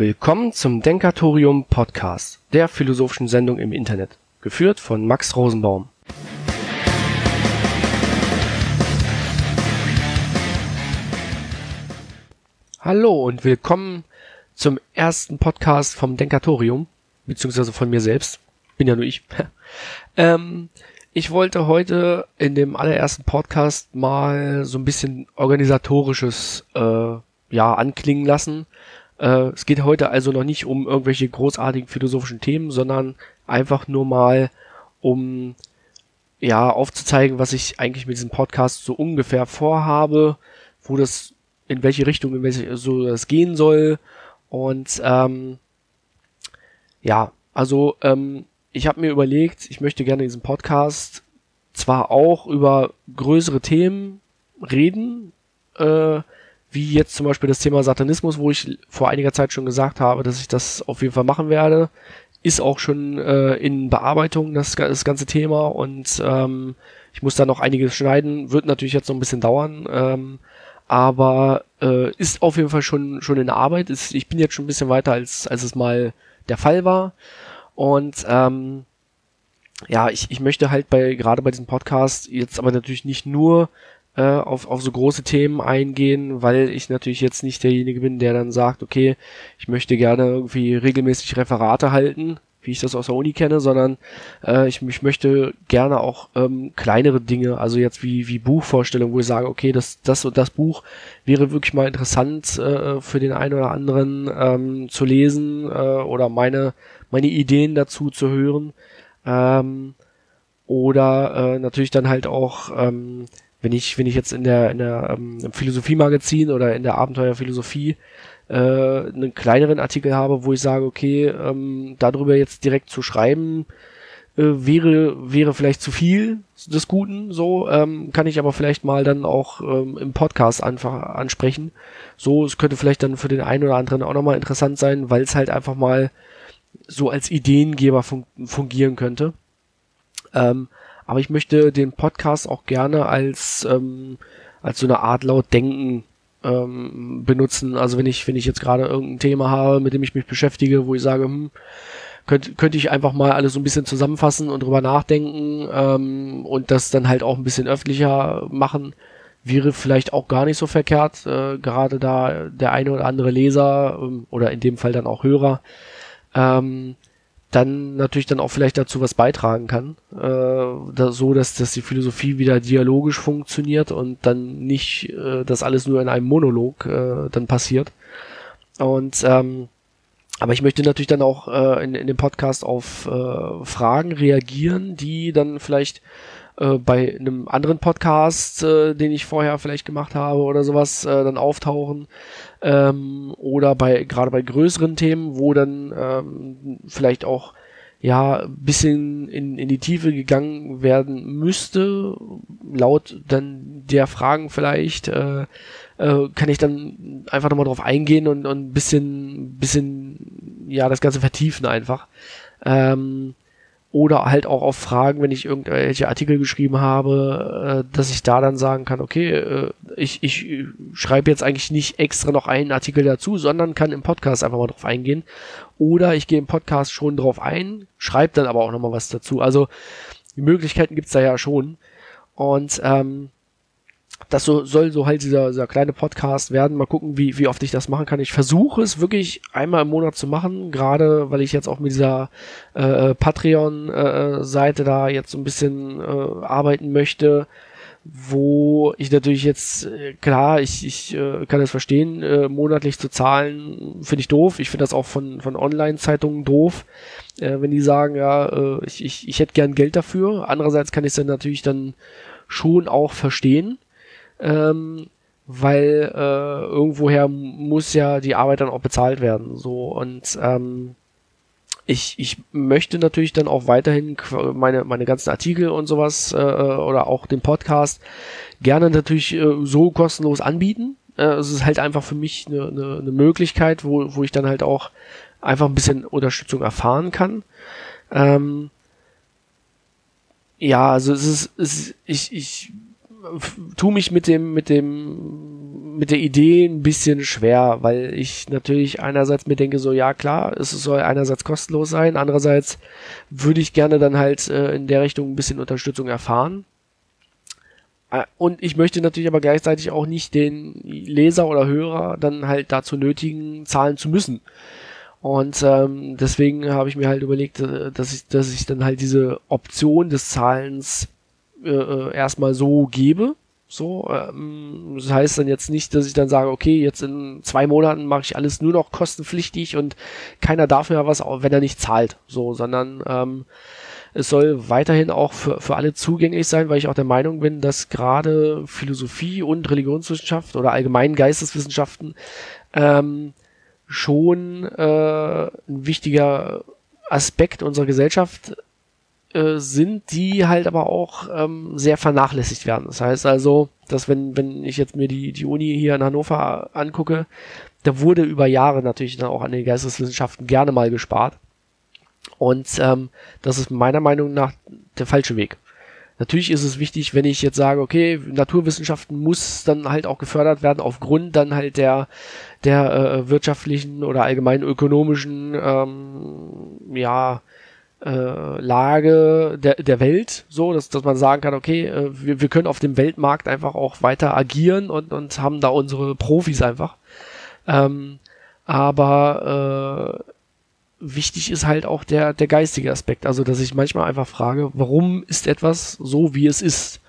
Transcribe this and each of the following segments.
Willkommen zum Denkatorium Podcast, der philosophischen Sendung im Internet, geführt von Max Rosenbaum. Hallo und willkommen zum ersten Podcast vom Denkatorium, beziehungsweise von mir selbst. Bin ja nur ich. ähm, ich wollte heute in dem allerersten Podcast mal so ein bisschen organisatorisches äh, ja anklingen lassen äh, es geht heute also noch nicht um irgendwelche großartigen philosophischen Themen, sondern einfach nur mal um ja aufzuzeigen, was ich eigentlich mit diesem Podcast so ungefähr vorhabe, wo das in welche Richtung in welche so das gehen soll. Und ähm, ja, also ähm, ich habe mir überlegt, ich möchte gerne in diesem Podcast zwar auch über größere Themen reden, äh, wie jetzt zum Beispiel das Thema Satanismus, wo ich vor einiger Zeit schon gesagt habe, dass ich das auf jeden Fall machen werde, ist auch schon äh, in Bearbeitung das, das ganze Thema. Und ähm, ich muss da noch einiges schneiden, wird natürlich jetzt noch ein bisschen dauern, ähm, aber äh, ist auf jeden Fall schon schon in Arbeit. Ist, ich bin jetzt schon ein bisschen weiter als als es mal der Fall war. Und ähm, ja, ich, ich möchte halt bei gerade bei diesem Podcast jetzt aber natürlich nicht nur äh, auf, auf so große Themen eingehen, weil ich natürlich jetzt nicht derjenige bin, der dann sagt, okay, ich möchte gerne irgendwie regelmäßig Referate halten, wie ich das aus der Uni kenne, sondern äh, ich, ich möchte gerne auch ähm, kleinere Dinge, also jetzt wie, wie Buchvorstellungen, wo ich sage, okay, das, das und das Buch wäre wirklich mal interessant äh, für den einen oder anderen ähm, zu lesen äh, oder meine, meine Ideen dazu zu hören. Ähm, oder äh, natürlich dann halt auch ähm, wenn ich, wenn ich jetzt in der, in der ähm, Philosophie-Magazin oder in der Abenteuerphilosophie äh, einen kleineren Artikel habe, wo ich sage, okay, ähm, darüber jetzt direkt zu schreiben, äh, wäre, wäre vielleicht zu viel des Guten, so, ähm, kann ich aber vielleicht mal dann auch ähm, im Podcast einfach ansprechen. So, es könnte vielleicht dann für den einen oder anderen auch nochmal interessant sein, weil es halt einfach mal so als Ideengeber fun fungieren könnte. Ähm, aber ich möchte den Podcast auch gerne als, ähm, als so eine Art laut Denken ähm, benutzen. Also wenn ich, wenn ich jetzt gerade irgendein Thema habe, mit dem ich mich beschäftige, wo ich sage, hm, könnte, könnte ich einfach mal alles so ein bisschen zusammenfassen und drüber nachdenken ähm, und das dann halt auch ein bisschen öffentlicher machen, wäre vielleicht auch gar nicht so verkehrt, äh, gerade da der eine oder andere Leser ähm, oder in dem Fall dann auch Hörer ähm, dann natürlich dann auch vielleicht dazu was beitragen kann, äh, da, so dass, dass die Philosophie wieder dialogisch funktioniert und dann nicht äh, das alles nur in einem Monolog äh, dann passiert. Und ähm, aber ich möchte natürlich dann auch äh, in, in dem Podcast auf äh, Fragen reagieren, die dann vielleicht äh, bei einem anderen Podcast, äh, den ich vorher vielleicht gemacht habe oder sowas, äh, dann auftauchen. Ähm, oder bei gerade bei größeren Themen, wo dann ähm, vielleicht auch ja bisschen in, in die Tiefe gegangen werden müsste, laut dann der Fragen vielleicht, äh, äh, kann ich dann einfach nochmal drauf eingehen und, und ein bisschen, bisschen, ja, das Ganze vertiefen einfach. Ähm, oder halt auch auf Fragen, wenn ich irgendwelche Artikel geschrieben habe, äh, dass ich da dann sagen kann, okay, äh, ich, ich schreibe jetzt eigentlich nicht extra noch einen Artikel dazu, sondern kann im Podcast einfach mal drauf eingehen. Oder ich gehe im Podcast schon drauf ein, schreibe dann aber auch nochmal was dazu. Also die Möglichkeiten gibt's da ja schon. Und ähm, das so, soll so halt dieser, dieser kleine Podcast werden. Mal gucken, wie, wie oft ich das machen kann. Ich versuche es wirklich einmal im Monat zu machen, gerade weil ich jetzt auch mit dieser äh, Patreon-Seite äh, da jetzt so ein bisschen äh, arbeiten möchte, wo ich natürlich jetzt, äh, klar, ich, ich äh, kann es verstehen, äh, monatlich zu zahlen, finde ich doof. Ich finde das auch von, von Online-Zeitungen doof, äh, wenn die sagen, ja, äh, ich, ich, ich hätte gern Geld dafür. Andererseits kann ich es dann natürlich dann schon auch verstehen ähm, weil äh, irgendwoher muss ja die Arbeit dann auch bezahlt werden. So und ähm, ich, ich möchte natürlich dann auch weiterhin meine, meine ganzen Artikel und sowas äh, oder auch den Podcast gerne natürlich äh, so kostenlos anbieten. Äh, es ist halt einfach für mich eine, eine, eine Möglichkeit, wo, wo ich dann halt auch einfach ein bisschen Unterstützung erfahren kann. Ähm, ja, also es ist, es ist ich, ich tu mich mit dem, mit dem, mit der Idee ein bisschen schwer, weil ich natürlich einerseits mir denke, so ja klar, es soll einerseits kostenlos sein, andererseits würde ich gerne dann halt äh, in der Richtung ein bisschen Unterstützung erfahren. Äh, und ich möchte natürlich aber gleichzeitig auch nicht den Leser oder Hörer dann halt dazu nötigen, zahlen zu müssen. Und ähm, deswegen habe ich mir halt überlegt, äh, dass ich, dass ich dann halt diese Option des Zahlens äh, äh, erstmal so gebe. So, ähm, das heißt dann jetzt nicht, dass ich dann sage, okay, jetzt in zwei Monaten mache ich alles nur noch kostenpflichtig und keiner darf mehr was, wenn er nicht zahlt. So, sondern ähm, es soll weiterhin auch für, für alle zugänglich sein, weil ich auch der Meinung bin, dass gerade Philosophie und Religionswissenschaft oder allgemein Geisteswissenschaften ähm, schon äh, ein wichtiger Aspekt unserer Gesellschaft äh, sind, die halt aber auch ähm, sehr vernachlässigt werden. Das heißt also, dass wenn, wenn ich jetzt mir die, die Uni hier in Hannover angucke, da wurde über Jahre natürlich dann auch an den Geisteswissenschaften gerne mal gespart. Und ähm, das ist meiner Meinung nach der falsche Weg. Natürlich ist es wichtig, wenn ich jetzt sage, okay, Naturwissenschaften muss dann halt auch gefördert werden aufgrund dann halt der der äh, wirtschaftlichen oder allgemein ökonomischen ähm, ja äh, Lage der, der Welt, so, dass, dass man sagen kann, okay, äh, wir, wir können auf dem Weltmarkt einfach auch weiter agieren und, und haben da unsere Profis einfach. Ähm, aber äh, wichtig ist halt auch der, der geistige Aspekt. Also, dass ich manchmal einfach frage, warum ist etwas so, wie es ist?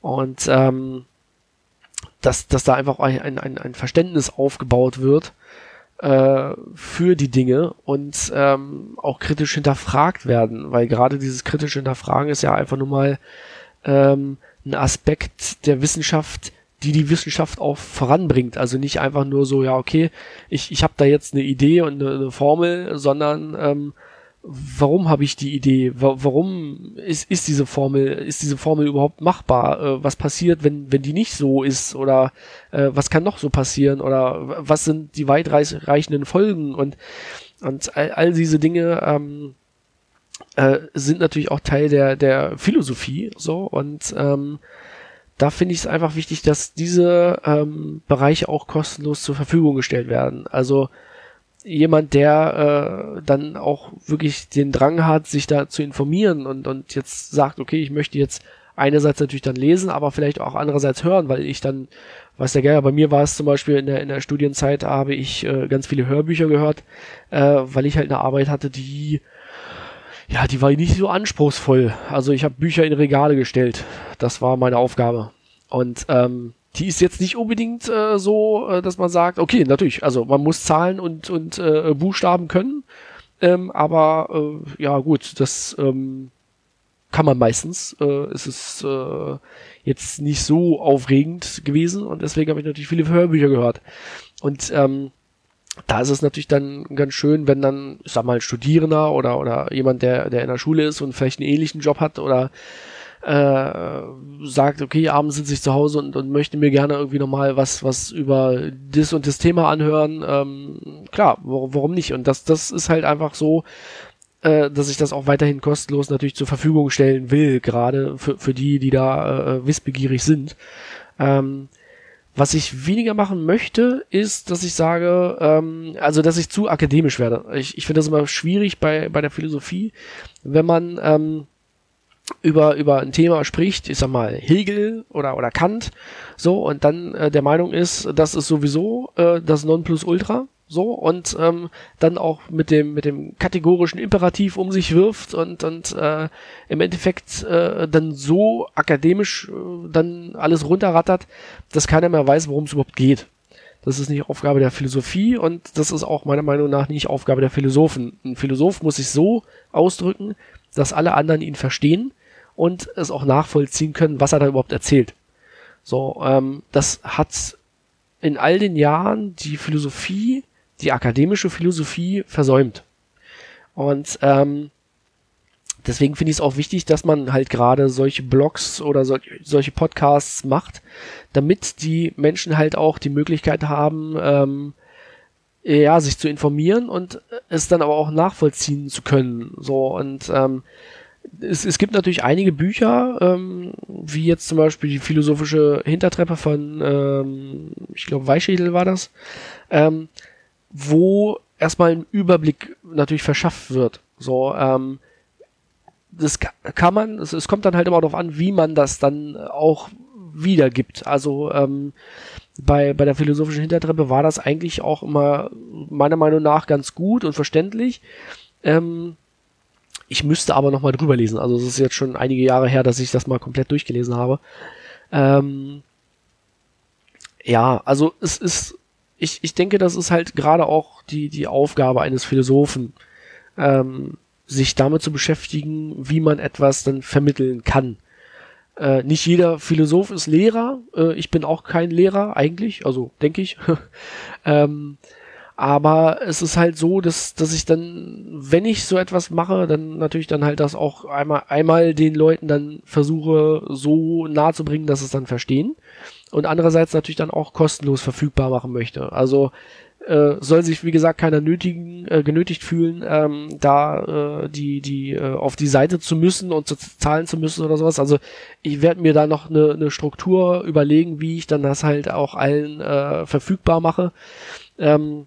Und ähm, dass, dass da einfach ein, ein, ein Verständnis aufgebaut wird äh, für die Dinge und ähm, auch kritisch hinterfragt werden, weil gerade dieses kritische Hinterfragen ist ja einfach nur mal ähm, ein Aspekt der Wissenschaft, die die Wissenschaft auch voranbringt. Also nicht einfach nur so, ja, okay, ich, ich habe da jetzt eine Idee und eine, eine Formel, sondern ähm, warum habe ich die Idee? Warum ist, ist diese Formel, ist diese Formel überhaupt machbar? Äh, was passiert, wenn, wenn die nicht so ist? Oder äh, was kann noch so passieren? Oder was sind die weitreichenden Folgen? Und, und all, all diese Dinge ähm, äh, sind natürlich auch Teil der, der Philosophie. So und ähm, da finde ich es einfach wichtig, dass diese ähm, Bereiche auch kostenlos zur Verfügung gestellt werden. Also jemand, der äh, dann auch wirklich den Drang hat, sich da zu informieren und, und jetzt sagt, okay, ich möchte jetzt einerseits natürlich dann lesen, aber vielleicht auch andererseits hören, weil ich dann, weiß der Geier, bei mir war es zum Beispiel in der, in der Studienzeit, habe ich äh, ganz viele Hörbücher gehört, äh, weil ich halt eine Arbeit hatte, die ja, die war nicht so anspruchsvoll. Also ich habe Bücher in Regale gestellt. Das war meine Aufgabe. Und ähm, die ist jetzt nicht unbedingt äh, so, äh, dass man sagt, okay, natürlich, also man muss Zahlen und, und äh, Buchstaben können, ähm, aber äh, ja gut, das ähm, kann man meistens. Äh, es ist äh, jetzt nicht so aufregend gewesen und deswegen habe ich natürlich viele Hörbücher gehört. Und ähm, da ist es natürlich dann ganz schön, wenn dann, ich sag mal, ein Studierender oder, oder jemand, der, der in der Schule ist und vielleicht einen ähnlichen Job hat oder äh, sagt, okay, abends sitze ich zu Hause und, und möchte mir gerne irgendwie nochmal was, was über das und das Thema anhören, ähm, klar, warum, warum nicht? Und das, das ist halt einfach so, äh, dass ich das auch weiterhin kostenlos natürlich zur Verfügung stellen will, gerade für, für die, die da äh, wissbegierig sind. Ähm, was ich weniger machen möchte, ist, dass ich sage, ähm, also dass ich zu akademisch werde. Ich, ich finde das immer schwierig bei, bei der Philosophie, wenn man ähm, über, über ein Thema spricht, ich sag mal Hegel oder, oder Kant, so, und dann äh, der Meinung ist, das ist sowieso äh, das Nonplusultra, so, und ähm, dann auch mit dem, mit dem kategorischen Imperativ um sich wirft und, und äh, im Endeffekt äh, dann so akademisch äh, dann alles runterrattert, dass keiner mehr weiß, worum es überhaupt geht. Das ist nicht Aufgabe der Philosophie und das ist auch meiner Meinung nach nicht Aufgabe der Philosophen. Ein Philosoph muss sich so ausdrücken, dass alle anderen ihn verstehen und es auch nachvollziehen können, was er da überhaupt erzählt. So, ähm, das hat in all den Jahren die Philosophie, die akademische Philosophie versäumt. Und ähm, deswegen finde ich es auch wichtig, dass man halt gerade solche Blogs oder so, solche Podcasts macht, damit die Menschen halt auch die Möglichkeit haben, ähm, ja, sich zu informieren und es dann aber auch nachvollziehen zu können. So und ähm, es, es gibt natürlich einige Bücher, ähm, wie jetzt zum Beispiel die philosophische Hintertreppe von, ähm, ich glaube, Weichschädel war das, ähm, wo erstmal ein Überblick natürlich verschafft wird. So, ähm, das kann man, es, es kommt dann halt immer darauf an, wie man das dann auch wiedergibt. Also ähm, bei, bei der philosophischen Hintertreppe war das eigentlich auch immer meiner Meinung nach ganz gut und verständlich. Ähm, ich müsste aber nochmal drüber lesen. Also es ist jetzt schon einige Jahre her, dass ich das mal komplett durchgelesen habe. Ähm, ja, also es ist, ich, ich denke, das ist halt gerade auch die, die Aufgabe eines Philosophen, ähm, sich damit zu beschäftigen, wie man etwas dann vermitteln kann. Äh, nicht jeder Philosoph ist Lehrer. Äh, ich bin auch kein Lehrer eigentlich, also denke ich. ähm, aber es ist halt so, dass, dass ich dann, wenn ich so etwas mache, dann natürlich dann halt das auch einmal, einmal den Leuten dann versuche, so nahe zu bringen, dass es dann verstehen. Und andererseits natürlich dann auch kostenlos verfügbar machen möchte. Also äh, soll sich, wie gesagt, keiner nötigen, äh, genötigt fühlen, ähm, da äh, die, die äh, auf die Seite zu müssen und zu zahlen zu müssen oder sowas. Also ich werde mir da noch eine, eine Struktur überlegen, wie ich dann das halt auch allen äh, verfügbar mache. Ähm,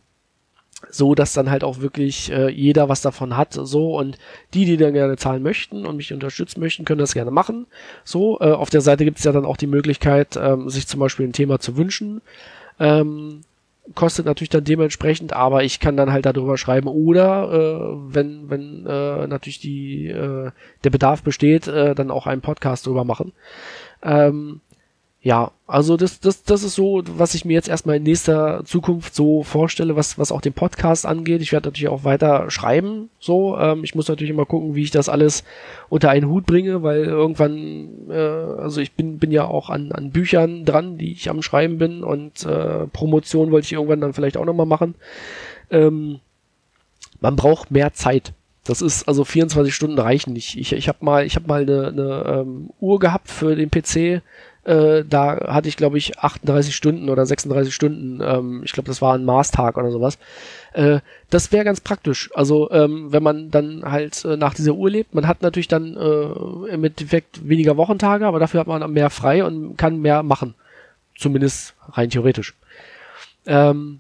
so dass dann halt auch wirklich äh, jeder was davon hat, so und die, die dann gerne zahlen möchten und mich unterstützen möchten, können das gerne machen. So, äh, auf der Seite gibt es ja dann auch die Möglichkeit, ähm, sich zum Beispiel ein Thema zu wünschen. Ähm, kostet natürlich dann dementsprechend, aber ich kann dann halt darüber schreiben oder äh, wenn wenn äh, natürlich die äh, der Bedarf besteht, äh, dann auch einen Podcast drüber machen. Ähm, ja, also das, das, das ist so, was ich mir jetzt erstmal in nächster Zukunft so vorstelle, was, was auch den Podcast angeht. Ich werde natürlich auch weiter schreiben, so. Ähm, ich muss natürlich immer gucken, wie ich das alles unter einen Hut bringe, weil irgendwann, äh, also ich bin, bin ja auch an, an Büchern dran, die ich am Schreiben bin und äh, Promotion wollte ich irgendwann dann vielleicht auch nochmal machen. Ähm, man braucht mehr Zeit. Das ist also 24 Stunden reichen nicht. Ich, ich habe mal, ich habe mal eine, eine ähm, Uhr gehabt für den PC äh, da hatte ich, glaube ich, 38 Stunden oder 36 Stunden. Ähm, ich glaube, das war ein Mars-Tag oder sowas. Äh, das wäre ganz praktisch. Also, ähm, wenn man dann halt äh, nach dieser Uhr lebt, man hat natürlich dann äh, im Endeffekt weniger Wochentage, aber dafür hat man mehr frei und kann mehr machen. Zumindest rein theoretisch. Ähm,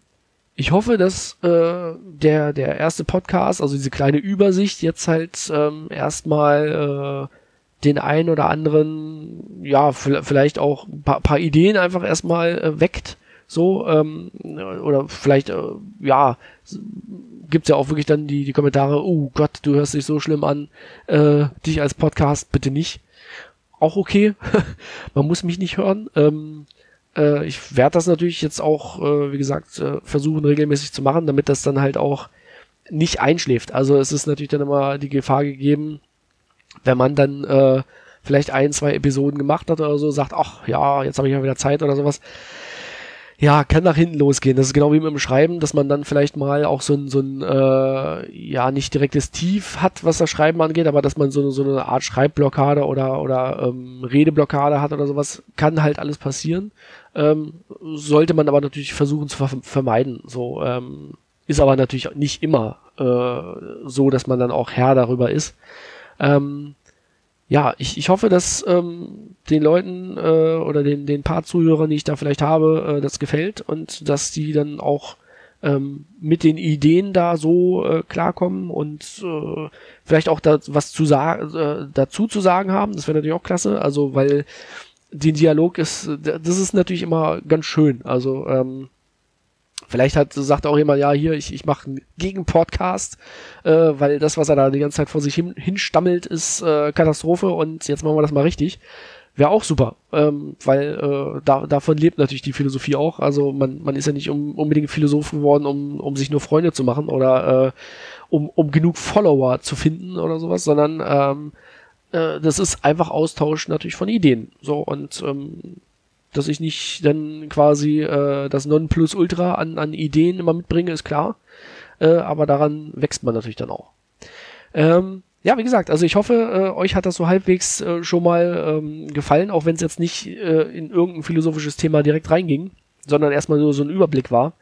ich hoffe, dass äh, der, der erste Podcast, also diese kleine Übersicht, jetzt halt ähm, erstmal äh, den einen oder anderen, ja, vielleicht auch ein paar, paar Ideen einfach erstmal äh, weckt. So, ähm, oder vielleicht, äh, ja, gibt's ja auch wirklich dann die, die Kommentare, oh Gott, du hörst dich so schlimm an, äh, dich als Podcast bitte nicht. Auch okay, man muss mich nicht hören. Ähm, äh, ich werde das natürlich jetzt auch, äh, wie gesagt, äh, versuchen regelmäßig zu machen, damit das dann halt auch nicht einschläft. Also es ist natürlich dann immer die Gefahr gegeben, wenn man dann äh, vielleicht ein, zwei Episoden gemacht hat oder so, sagt, ach ja, jetzt habe ich ja wieder Zeit oder sowas. Ja, kann nach hinten losgehen. Das ist genau wie mit dem Schreiben, dass man dann vielleicht mal auch so ein, so ein äh, ja, nicht direktes Tief hat, was das Schreiben angeht, aber dass man so, so eine Art Schreibblockade oder, oder ähm, Redeblockade hat oder sowas, kann halt alles passieren. Ähm, sollte man aber natürlich versuchen zu ver vermeiden. So, ähm, ist aber natürlich nicht immer äh, so, dass man dann auch Herr darüber ist. Ähm, ja, ich, ich hoffe, dass ähm, den Leuten äh, oder den, den paar Zuhörern, die ich da vielleicht habe, äh, das gefällt und dass die dann auch ähm, mit den Ideen da so äh, klarkommen und äh, vielleicht auch da was zu sagen, äh, dazu zu sagen haben. Das wäre natürlich auch klasse. Also, weil den Dialog ist, das ist natürlich immer ganz schön. Also, ähm, Vielleicht hat, sagt auch jemand, ja, hier, ich, ich mache einen Gegenpodcast, äh, weil das, was er da die ganze Zeit vor sich hin, hinstammelt, ist äh, Katastrophe und jetzt machen wir das mal richtig. Wäre auch super, ähm, weil äh, da, davon lebt natürlich die Philosophie auch. Also man, man ist ja nicht um, unbedingt Philosoph geworden, um, um sich nur Freunde zu machen oder äh, um, um genug Follower zu finden oder sowas, sondern ähm, äh, das ist einfach Austausch natürlich von Ideen. So und ähm, dass ich nicht dann quasi äh, das Nonplusultra an, an Ideen immer mitbringe, ist klar. Äh, aber daran wächst man natürlich dann auch. Ähm, ja, wie gesagt, also ich hoffe, äh, euch hat das so halbwegs äh, schon mal ähm, gefallen, auch wenn es jetzt nicht äh, in irgendein philosophisches Thema direkt reinging, sondern erstmal nur so ein Überblick war.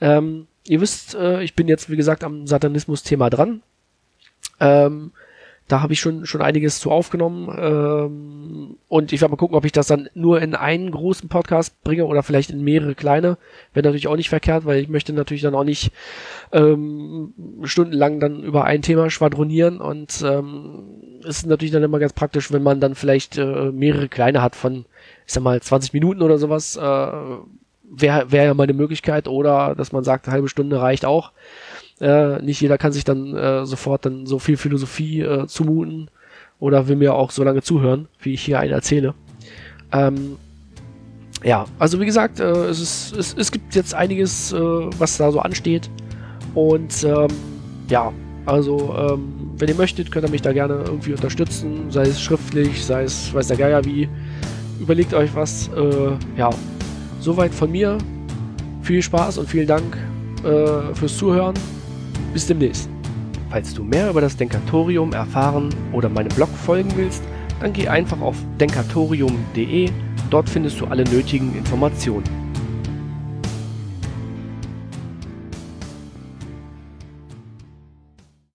Ähm, ihr wisst, äh, ich bin jetzt, wie gesagt, am Satanismus-Thema dran. Ähm, da habe ich schon, schon einiges zu aufgenommen. Ähm, und ich werde mal gucken, ob ich das dann nur in einen großen Podcast bringe oder vielleicht in mehrere kleine. Wäre natürlich auch nicht verkehrt, weil ich möchte natürlich dann auch nicht ähm, stundenlang dann über ein Thema schwadronieren. Und ähm, ist natürlich dann immer ganz praktisch, wenn man dann vielleicht äh, mehrere kleine hat von, ich sag mal, 20 Minuten oder sowas. Äh, Wäre wär ja mal eine Möglichkeit. Oder dass man sagt, eine halbe Stunde reicht auch. Äh, nicht jeder kann sich dann äh, sofort dann so viel Philosophie äh, zumuten oder will mir auch so lange zuhören, wie ich hier einen erzähle. Ähm, ja, also wie gesagt, äh, es, ist, es, es gibt jetzt einiges, äh, was da so ansteht. Und ähm, ja, also ähm, wenn ihr möchtet, könnt ihr mich da gerne irgendwie unterstützen, sei es schriftlich, sei es weiß der Geier wie. Überlegt euch was. Äh, ja, soweit von mir. Viel Spaß und vielen Dank äh, fürs Zuhören. Bis demnächst. Falls du mehr über das Denkatorium erfahren oder meinem Blog folgen willst, dann geh einfach auf denkatorium.de. Dort findest du alle nötigen Informationen.